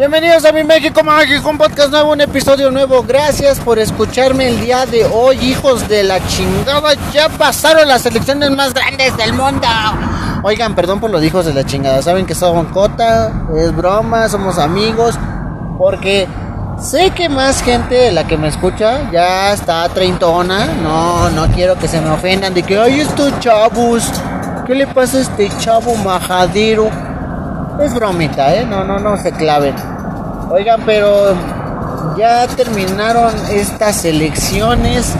Bienvenidos a mi México Mágico, un podcast nuevo, un episodio nuevo. Gracias por escucharme el día de hoy, hijos de la chingada. Ya pasaron las elecciones más grandes del mundo. Oigan, perdón por los hijos de la chingada. Saben que son cota, es broma, somos amigos. Porque sé que más gente de la que me escucha ya está treintona. No, no quiero que se me ofendan de que, ay, estos chavos. ¿Qué le pasa a este chavo majadero? Es bromita, ¿eh? No, no, no se claven. Oigan, pero ya terminaron estas elecciones,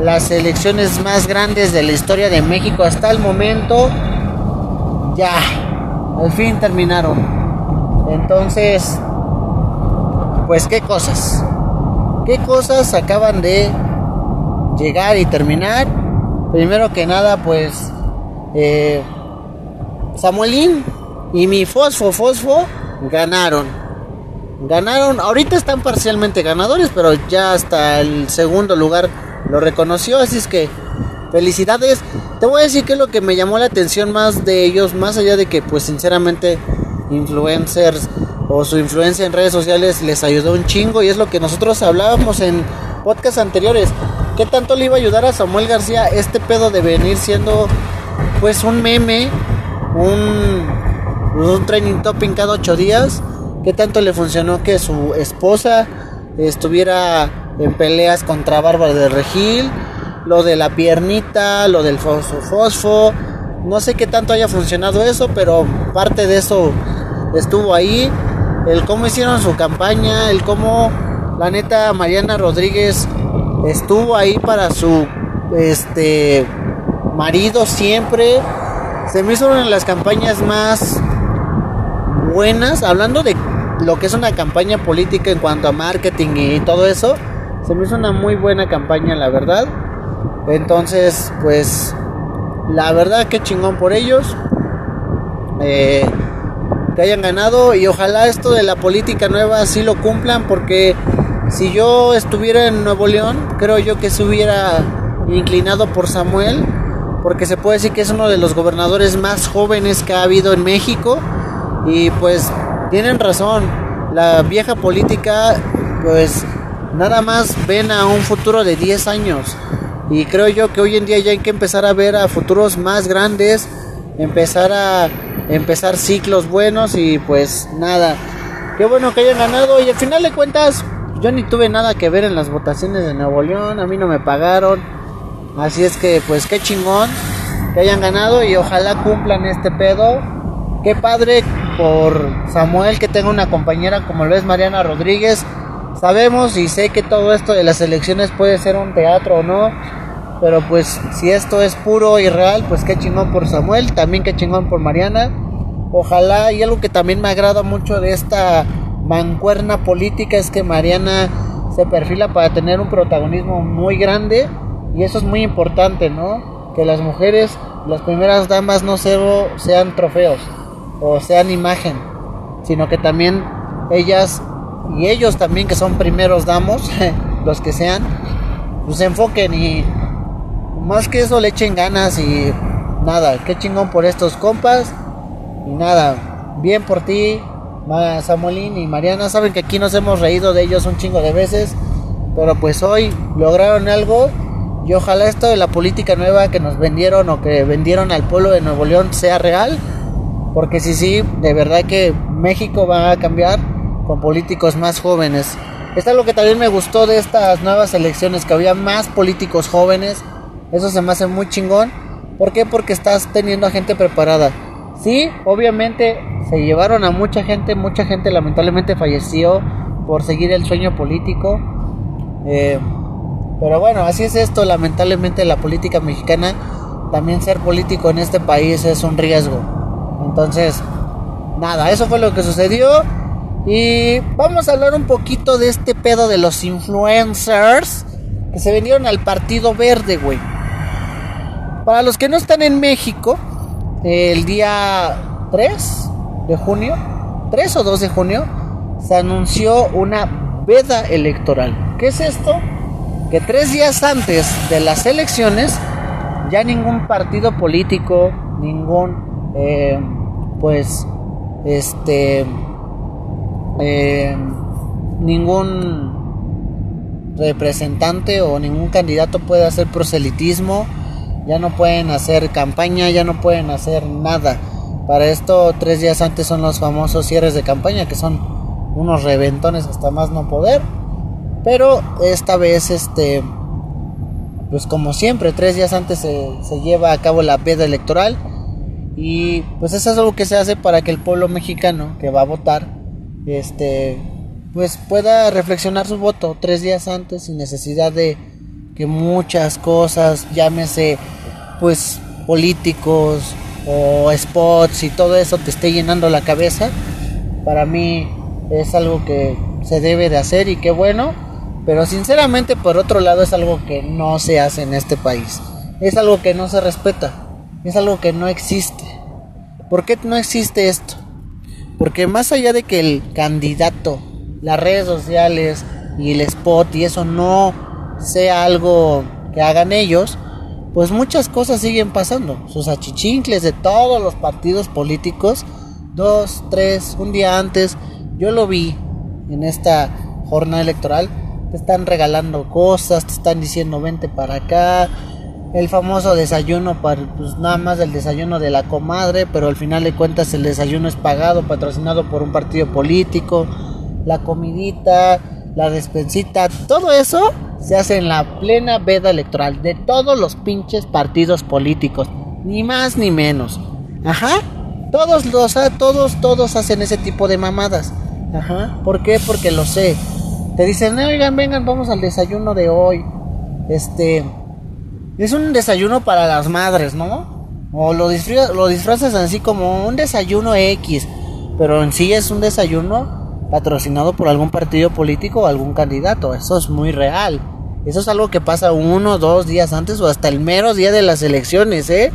las elecciones más grandes de la historia de México hasta el momento. Ya, al fin terminaron. Entonces, pues qué cosas. ¿Qué cosas acaban de llegar y terminar? Primero que nada, pues eh, Samuelín y mi Fosfo Fosfo ganaron. Ganaron, ahorita están parcialmente ganadores, pero ya hasta el segundo lugar lo reconoció, así es que felicidades. Te voy a decir que lo que me llamó la atención más de ellos, más allá de que pues sinceramente influencers o su influencia en redes sociales les ayudó un chingo y es lo que nosotros hablábamos en podcasts anteriores. ¿Qué tanto le iba a ayudar a Samuel García este pedo de venir siendo pues un meme, un, un training topping cada ocho días? ¿Qué tanto le funcionó que su esposa estuviera en peleas contra Bárbara de Regil? Lo de la piernita, lo del fosfo, fosfo. No sé qué tanto haya funcionado eso, pero parte de eso estuvo ahí. El cómo hicieron su campaña, el cómo la neta Mariana Rodríguez estuvo ahí para su este marido siempre. Se me hizo una de las campañas más buenas, hablando de lo que es una campaña política en cuanto a marketing y todo eso. Se me hizo una muy buena campaña, la verdad. Entonces, pues, la verdad que chingón por ellos. Eh, que hayan ganado y ojalá esto de la política nueva sí lo cumplan porque si yo estuviera en Nuevo León, creo yo que se hubiera inclinado por Samuel, porque se puede decir que es uno de los gobernadores más jóvenes que ha habido en México y pues tienen razón, la vieja política pues nada más ven a un futuro de 10 años y creo yo que hoy en día ya hay que empezar a ver a futuros más grandes, empezar a empezar ciclos buenos y pues nada. Qué bueno que hayan ganado y al final de cuentas yo ni tuve nada que ver en las votaciones de Nuevo León, a mí no me pagaron. Así es que pues qué chingón que hayan ganado y ojalá cumplan este pedo. Qué padre por Samuel que tenga una compañera como lo es Mariana Rodríguez. Sabemos y sé que todo esto de las elecciones puede ser un teatro o no, pero pues si esto es puro y real, pues qué chingón por Samuel, también qué chingón por Mariana. Ojalá y algo que también me agrada mucho de esta mancuerna política es que Mariana se perfila para tener un protagonismo muy grande y eso es muy importante, ¿no? Que las mujeres, las primeras damas no sean trofeos o sean imagen, sino que también ellas y ellos también que son primeros damos, los que sean, pues se enfoquen y más que eso le echen ganas y nada, qué chingón por estos compas y nada, bien por ti, Samuelín y Mariana, saben que aquí nos hemos reído de ellos un chingo de veces, pero pues hoy lograron algo y ojalá esto de la política nueva que nos vendieron o que vendieron al pueblo de Nuevo León sea real, porque si sí, de verdad que México va a cambiar con políticos más jóvenes. Esto es lo que también me gustó de estas nuevas elecciones, que había más políticos jóvenes eso se me hace muy chingón. ¿Por qué? Porque estás teniendo a gente preparada. Sí, obviamente se llevaron a mucha gente, mucha gente lamentablemente falleció por seguir el sueño político. Eh, pero bueno, así es esto, lamentablemente la política mexicana, también ser político en este país es un riesgo. Entonces, nada, eso fue lo que sucedió. Y vamos a hablar un poquito de este pedo de los influencers que se vinieron al Partido Verde, güey. Para los que no están en México, el día 3 de junio, 3 o 2 de junio, se anunció una veda electoral. ¿Qué es esto? Que tres días antes de las elecciones, ya ningún partido político, ningún, eh, pues, este, eh, ningún representante o ningún candidato puede hacer proselitismo, ya no pueden hacer campaña, ya no pueden hacer nada. Para esto, tres días antes son los famosos cierres de campaña, que son unos reventones hasta más no poder. Pero esta vez, este, pues como siempre, tres días antes se, lleva a cabo la veda electoral. Y pues eso es algo que se hace para que el pueblo mexicano que va a votar, este, pues pueda reflexionar su voto tres días antes sin necesidad de que muchas cosas, llámese pues políticos o spots y todo eso te esté llenando la cabeza. Para mí es algo que se debe de hacer y qué bueno, pero sinceramente por otro lado es algo que no se hace en este país. Es algo que no se respeta, es algo que no existe. ¿Por qué no existe esto? Porque más allá de que el candidato las redes sociales y el spot y eso no sea algo que hagan ellos, pues muchas cosas siguen pasando. Sus achichincles de todos los partidos políticos, dos, tres, un día antes, yo lo vi en esta jornada electoral, te están regalando cosas, te están diciendo vente para acá, el famoso desayuno, para, pues nada más el desayuno de la comadre, pero al final de cuentas el desayuno es pagado, patrocinado por un partido político la comidita, la despensita, todo eso se hace en la plena veda electoral de todos los pinches partidos políticos, ni más ni menos. Ajá. Todos los todos todos hacen ese tipo de mamadas. Ajá. ¿Por qué? Porque lo sé. Te dicen, "Oigan, vengan, vamos al desayuno de hoy." Este es un desayuno para las madres, ¿no? O lo, lo disfrazas así como un desayuno X, pero en sí es un desayuno patrocinado por algún partido político o algún candidato. Eso es muy real. Eso es algo que pasa uno, dos días antes o hasta el mero día de las elecciones, ¿eh?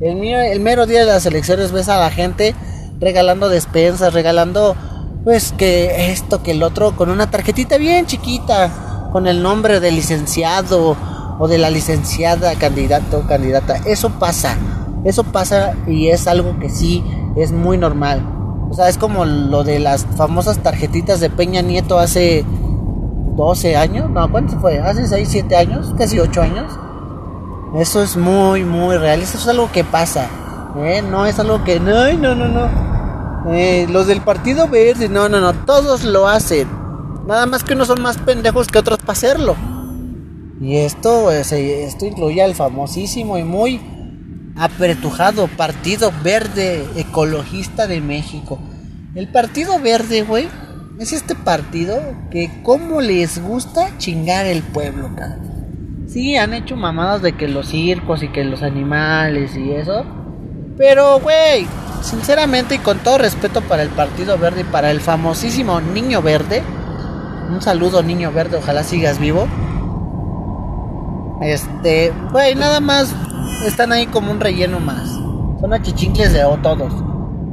El, el mero día de las elecciones ves a la gente regalando despensas, regalando pues que esto, que el otro, con una tarjetita bien chiquita, con el nombre del licenciado o de la licenciada candidato o candidata. Eso pasa, eso pasa y es algo que sí es muy normal. O sea, es como lo de las famosas tarjetitas de Peña Nieto hace 12 años. No, ¿cuánto fue? Hace 6, 7 años, casi 8 años. Eso es muy, muy real. Eso es algo que pasa. ¿eh? No es algo que... No, no, no, no. Eh, los del Partido Verde, no, no, no. Todos lo hacen. Nada más que unos son más pendejos que otros para hacerlo. Y esto, esto incluye al famosísimo y muy apretujado Partido Verde Ecologista de México. El Partido Verde, güey, es este partido que como les gusta chingar el pueblo, cara. Sí, han hecho mamadas de que los circos y que los animales y eso. Pero, güey, sinceramente y con todo respeto para el Partido Verde y para el famosísimo Niño Verde. Un saludo, Niño Verde, ojalá sigas vivo. Este, güey, nada más están ahí como un relleno más. Son achichincles de todos.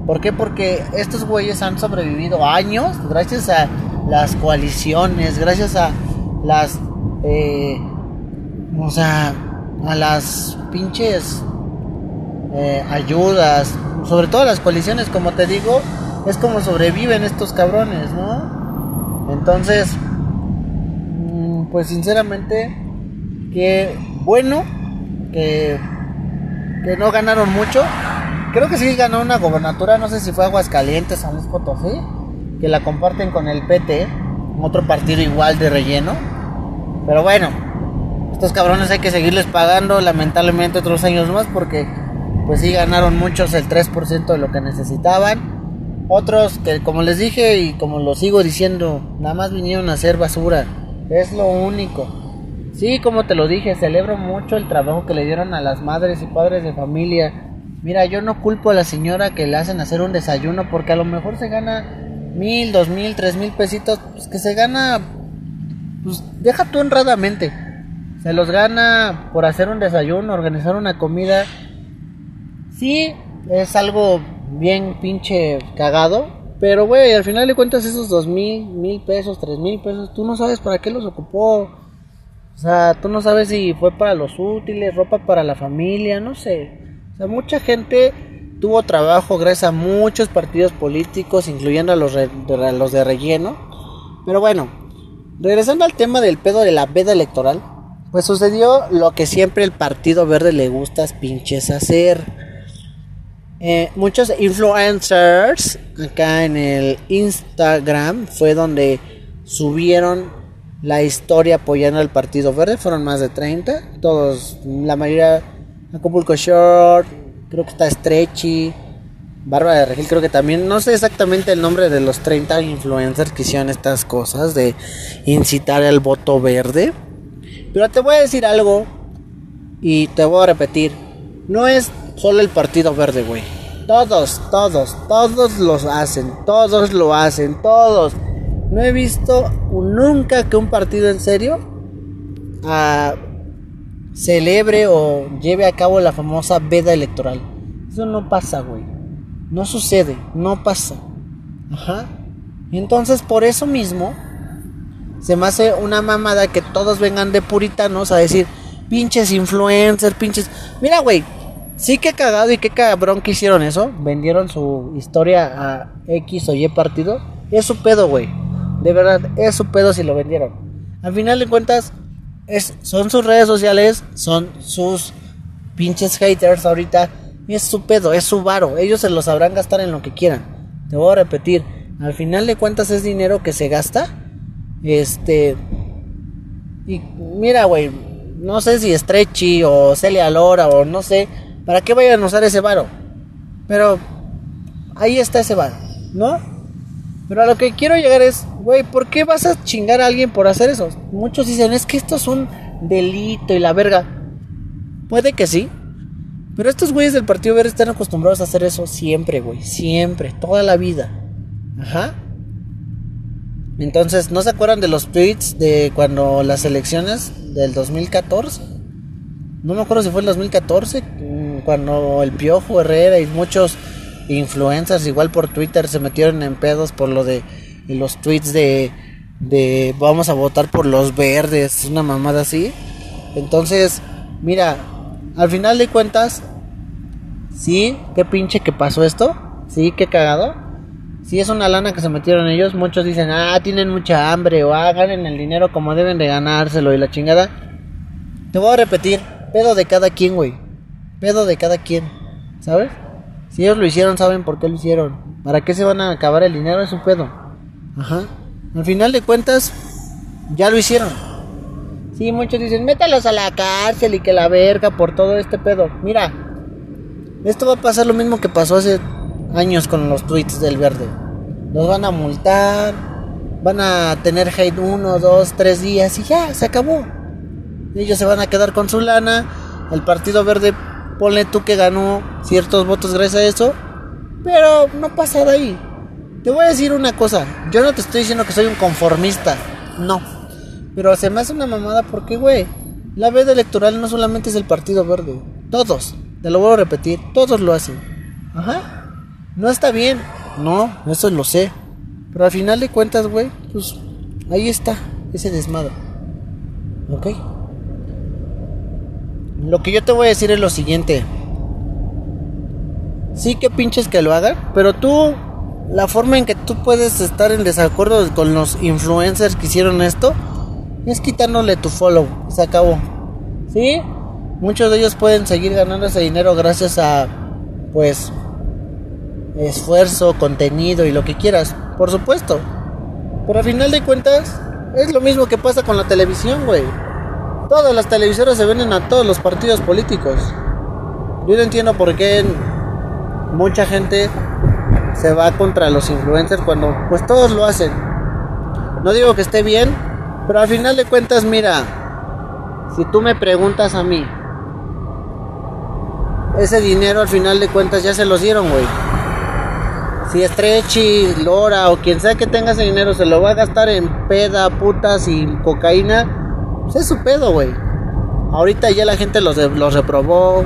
¿Por qué? Porque estos güeyes han sobrevivido años gracias a las coaliciones, gracias a las, eh, o sea, a las pinches eh, ayudas, sobre todo las coaliciones, como te digo, es como sobreviven estos cabrones, ¿no? Entonces, mm, pues sinceramente, que bueno que que no ganaron mucho. Creo que sí ganó una gobernatura, no sé si fue Aguascalientes, San Luis Potosí, que la comparten con el PT, otro partido igual de relleno. Pero bueno, estos cabrones hay que seguirles pagando lamentablemente otros años más porque pues sí ganaron muchos el 3% de lo que necesitaban. Otros que como les dije y como lo sigo diciendo, nada más vinieron a hacer basura. Es lo único. Sí, como te lo dije, celebro mucho el trabajo que le dieron a las madres y padres de familia. Mira, yo no culpo a la señora que le hacen hacer un desayuno porque a lo mejor se gana mil, dos mil, tres mil pesitos, pues que se gana, pues deja tú honradamente. Se los gana por hacer un desayuno, organizar una comida. Sí, es algo bien pinche cagado, pero güey, al final de cuentas esos dos mil, mil pesos, tres mil pesos, tú no sabes para qué los ocupó. O sea, tú no sabes si fue para los útiles, ropa para la familia, no sé. O sea, mucha gente tuvo trabajo gracias a muchos partidos políticos, incluyendo a los, los de relleno. Pero bueno, regresando al tema del pedo de la veda electoral, pues sucedió lo que siempre el Partido Verde le gusta pinches hacer. Eh, muchos influencers acá en el Instagram fue donde subieron la historia apoyando al Partido Verde. Fueron más de 30. Todos, la mayoría, Acapulco Short, creo que está Stretchy, Bárbara de Regil, creo que también. No sé exactamente el nombre de los 30 influencers que hicieron estas cosas de incitar al voto verde. Pero te voy a decir algo y te voy a repetir. No es solo el Partido Verde, güey. Todos, todos, todos los hacen. Todos lo hacen, todos. No he visto nunca que un partido en serio ah, celebre o lleve a cabo la famosa veda electoral. Eso no pasa, güey. No sucede, no pasa. Ajá. Entonces, por eso mismo, se me hace una mamada que todos vengan de puritanos a decir, pinches influencers, pinches... Mira, güey, sí que cagado y qué cabrón que hicieron eso. Vendieron su historia a X o Y partido. Es su pedo, güey. De verdad, es su pedo si lo vendieron. Al final de cuentas, es, son sus redes sociales, son sus pinches haters ahorita. Es su pedo, es su varo. Ellos se lo sabrán gastar en lo que quieran. Te voy a repetir. Al final de cuentas es dinero que se gasta. Este. Y mira, güey. No sé si Stretchy o Celia Lora o no sé. ¿Para qué vayan a usar ese varo? Pero ahí está ese varo, ¿no? Pero a lo que quiero llegar es, güey, ¿por qué vas a chingar a alguien por hacer eso? Muchos dicen, es que esto es un delito y la verga. Puede que sí. Pero estos güeyes del Partido Verde están acostumbrados a hacer eso siempre, güey. Siempre, toda la vida. Ajá. Entonces, ¿no se acuerdan de los tweets de cuando las elecciones del 2014? No me acuerdo si fue el 2014, mm, cuando el Piojo Herrera y muchos influencers igual por Twitter se metieron en pedos por lo de los tweets de, de vamos a votar por los verdes, una mamada así. Entonces, mira, al final de cuentas, sí, qué pinche que pasó esto, sí, qué cagado. Si es una lana que se metieron ellos, muchos dicen, ah, tienen mucha hambre o ah, ganen el dinero como deben de ganárselo y la chingada. Te voy a repetir, pedo de cada quien, güey. Pedo de cada quien, ¿sabes? Si ellos lo hicieron, saben por qué lo hicieron. ¿Para qué se van a acabar el dinero? Es un pedo. Ajá. Al final de cuentas, ya lo hicieron. Sí, muchos dicen, métalos a la cárcel y que la verga por todo este pedo. Mira, esto va a pasar lo mismo que pasó hace años con los tweets del verde. Los van a multar, van a tener hate uno, dos, tres días y ya, se acabó. Ellos se van a quedar con su lana. El Partido Verde ponle tú que ganó ciertos votos gracias a eso, pero no pasa de ahí. Te voy a decir una cosa, yo no te estoy diciendo que soy un conformista, no. Pero se me hace una mamada porque, güey, la veda electoral no solamente es el Partido Verde, todos, te lo voy a repetir, todos lo hacen. Ajá. No está bien, no, eso lo sé. Pero al final de cuentas, güey, pues ahí está, ese desmadre. ¿Ok? Lo que yo te voy a decir es lo siguiente. Sí que pinches que lo hagan, pero tú, la forma en que tú puedes estar en desacuerdo con los influencers que hicieron esto, es quitándole tu follow. Se acabó. ¿Sí? Muchos de ellos pueden seguir ganando ese dinero gracias a, pues, esfuerzo, contenido y lo que quieras. Por supuesto. Pero al final de cuentas, es lo mismo que pasa con la televisión, güey. Todas las televisoras se venden a todos los partidos políticos. Yo no entiendo por qué mucha gente se va contra los influencers cuando pues todos lo hacen. No digo que esté bien, pero al final de cuentas, mira, si tú me preguntas a mí, ese dinero al final de cuentas ya se los dieron, güey. Si Stretchy, Lora o quien sea que tenga ese dinero se lo va a gastar en peda, putas y cocaína, pues es su pedo, güey. Ahorita ya la gente los, los reprobó.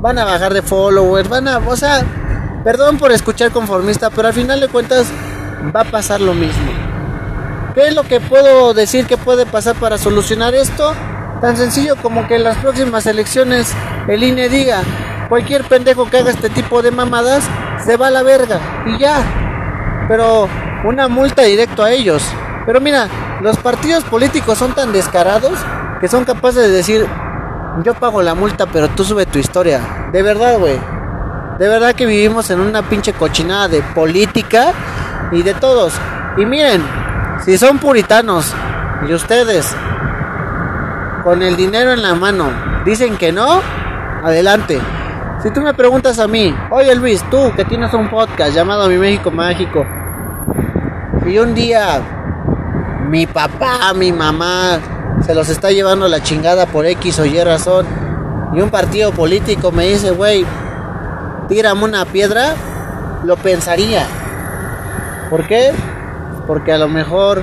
Van a bajar de followers. Van a. O sea, perdón por escuchar conformista, pero al final de cuentas va a pasar lo mismo. ¿Qué es lo que puedo decir que puede pasar para solucionar esto? Tan sencillo como que en las próximas elecciones el INE diga, cualquier pendejo que haga este tipo de mamadas se va a la verga y ya. Pero una multa directo a ellos. Pero mira, los partidos políticos son tan descarados que son capaces de decir, yo pago la multa, pero tú sube tu historia. De verdad, güey. De verdad que vivimos en una pinche cochinada de política y de todos. Y miren, si son puritanos y ustedes con el dinero en la mano dicen que no, adelante. Si tú me preguntas a mí, oye Luis, tú que tienes un podcast llamado Mi México Mágico, y un día mi papá, mi mamá se los está llevando la chingada por X o Y razón, y un partido político me dice, güey, tírame una piedra, lo pensaría. ¿Por qué? Porque a lo mejor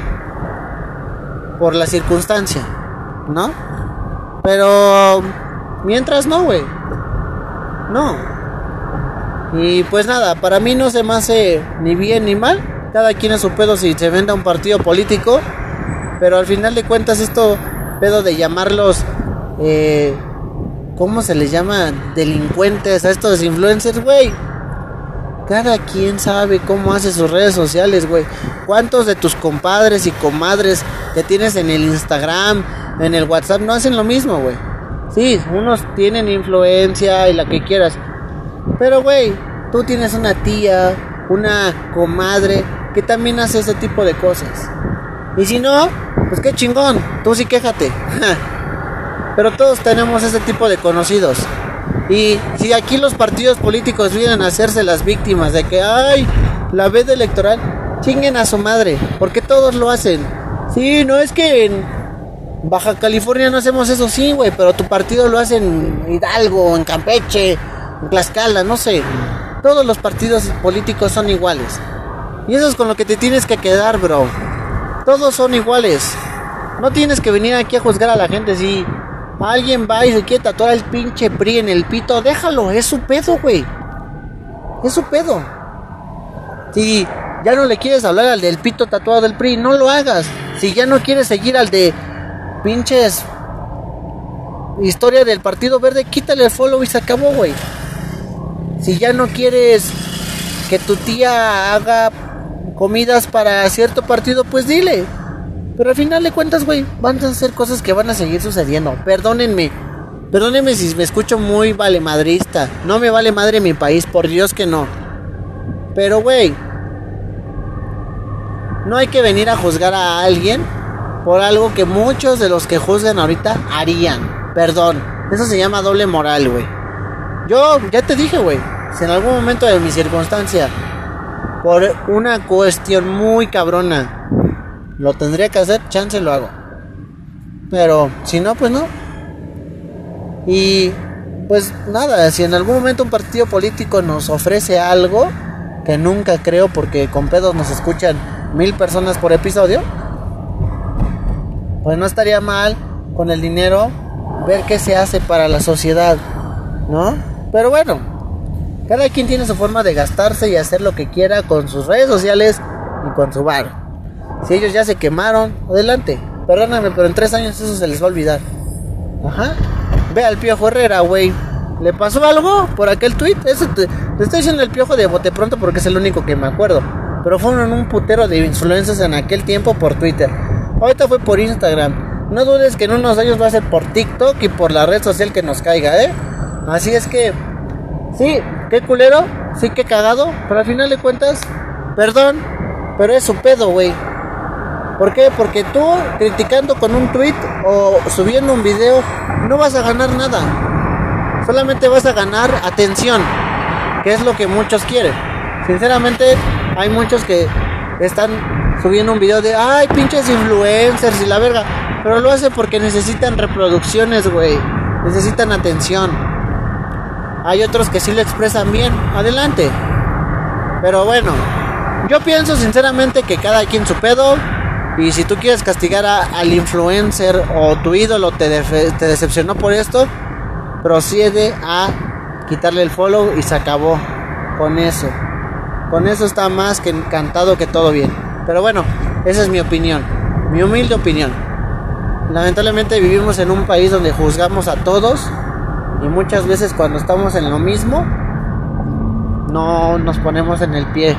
por la circunstancia, ¿no? Pero mientras no, güey. No. Y pues nada, para mí no se me hace ni bien ni mal. Cada quien es su pedo si se venda un partido político. Pero al final de cuentas esto pedo de llamarlos... Eh, ¿Cómo se les llama? Delincuentes a estos influencers, güey. Cada quien sabe cómo hace sus redes sociales, güey. ¿Cuántos de tus compadres y comadres que tienes en el Instagram, en el WhatsApp, no hacen lo mismo, güey? Sí, unos tienen influencia y la que quieras. Pero, güey, tú tienes una tía, una comadre que también hace ese tipo de cosas. Y si no, pues qué chingón, tú sí quéjate. Pero todos tenemos ese tipo de conocidos. Y si aquí los partidos políticos vienen a hacerse las víctimas de que, ay, la vez electoral, chinguen a su madre, porque todos lo hacen. Sí, no es que en Baja California no hacemos eso, sí, güey, pero tu partido lo hace en Hidalgo, en Campeche, en Tlaxcala, no sé. Todos los partidos políticos son iguales. Y eso es con lo que te tienes que quedar, bro. Todos son iguales. No tienes que venir aquí a juzgar a la gente si alguien va y se quiere tatuar el pinche PRI en el pito. Déjalo, es su pedo, güey. Es su pedo. Si ya no le quieres hablar al del pito tatuado del PRI, no lo hagas. Si ya no quieres seguir al de pinches historia del Partido Verde, quítale el follow y se acabó, güey. Si ya no quieres que tu tía haga comidas para cierto partido, pues dile. Pero al final de cuentas, güey, van a ser cosas que van a seguir sucediendo. Perdónenme. Perdónenme si me escucho muy vale madrista. No me vale madre mi país, por Dios que no. Pero, güey, no hay que venir a juzgar a alguien por algo que muchos de los que juzgan ahorita harían. Perdón, eso se llama doble moral, güey. Yo ya te dije, güey, si en algún momento de mi circunstancia, por una cuestión muy cabrona, lo tendría que hacer, chance lo hago. Pero si no, pues no. Y pues nada, si en algún momento un partido político nos ofrece algo, que nunca creo porque con pedos nos escuchan mil personas por episodio, pues no estaría mal con el dinero ver qué se hace para la sociedad, ¿no? Pero bueno, cada quien tiene su forma de gastarse y hacer lo que quiera con sus redes sociales y con su bar. Si ellos ya se quemaron, adelante. Perdóname, pero en tres años eso se les va a olvidar. Ajá. Ve al Piojo Herrera, güey. ¿Le pasó algo por aquel tweet? Eso te, estoy diciendo el Piojo de bote pronto porque es el único que me acuerdo. Pero fueron un putero de influencias en aquel tiempo por Twitter. Ahorita fue por Instagram. No dudes que en unos años va a ser por TikTok y por la red social que nos caiga, ¿eh? Así es que, sí, qué culero, sí, qué cagado, pero al final de cuentas, perdón, pero es su pedo, güey. ¿Por qué? Porque tú criticando con un tweet o subiendo un video no vas a ganar nada. Solamente vas a ganar atención, que es lo que muchos quieren. Sinceramente, hay muchos que están subiendo un video de, ay, pinches influencers y la verga. Pero lo hacen porque necesitan reproducciones, güey. Necesitan atención. Hay otros que sí lo expresan bien. Adelante. Pero bueno, yo pienso sinceramente que cada quien su pedo y si tú quieres castigar al influencer o tu ídolo te, te decepcionó por esto, procede a quitarle el follow y se acabó con eso. Con eso está más que encantado que todo bien. Pero bueno, esa es mi opinión, mi humilde opinión. Lamentablemente vivimos en un país donde juzgamos a todos Muchas veces cuando estamos en lo mismo, no nos ponemos en el pie.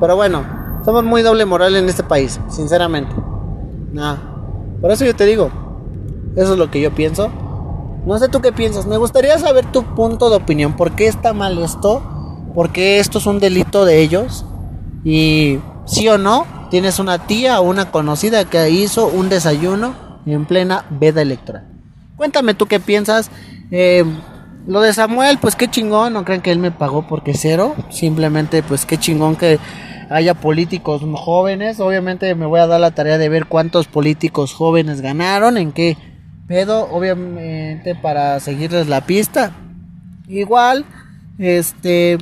Pero bueno, somos muy doble moral en este país, sinceramente. Nada. Por eso yo te digo, eso es lo que yo pienso. No sé tú qué piensas. Me gustaría saber tu punto de opinión. ¿Por qué está mal esto? ¿Por qué esto es un delito de ellos? Y sí o no, tienes una tía o una conocida que hizo un desayuno en plena veda electoral. Cuéntame tú qué piensas. Eh, lo de Samuel, pues qué chingón. No crean que él me pagó porque cero. Simplemente, pues qué chingón que haya políticos jóvenes. Obviamente me voy a dar la tarea de ver cuántos políticos jóvenes ganaron, en qué pedo, obviamente para seguirles la pista. Igual, este,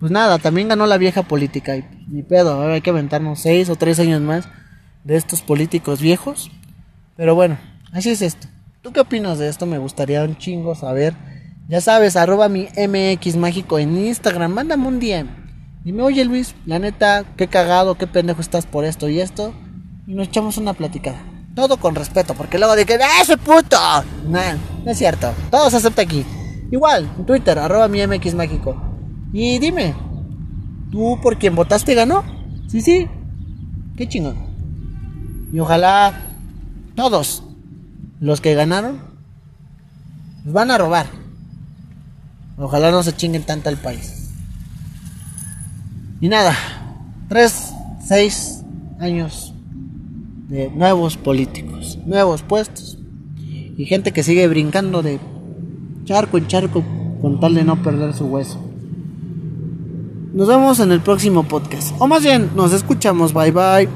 pues nada, también ganó la vieja política y pedo, hay que aventarnos seis o tres años más de estos políticos viejos. Pero bueno, así es esto. ¿Tú qué opinas de esto? Me gustaría un chingo saber. Ya sabes, arroba mi MX mágico en Instagram, mándame un DM. Dime, oye Luis, la neta, qué cagado, qué pendejo estás por esto y esto. Y nos echamos una platicada. Todo con respeto, porque luego de que, ¡ah, ese puto! no es cierto. Todo se acepta aquí. Igual, en Twitter, arroba mi MX mágico. Y dime, ¿tú por quien votaste ganó? Sí, sí. Qué chingón. Y ojalá todos los que ganaron van a robar. Ojalá no se chinguen tanto al país. Y nada, tres, seis años de nuevos políticos, nuevos puestos y gente que sigue brincando de charco en charco con tal de no perder su hueso. Nos vemos en el próximo podcast. O más bien, nos escuchamos. Bye bye.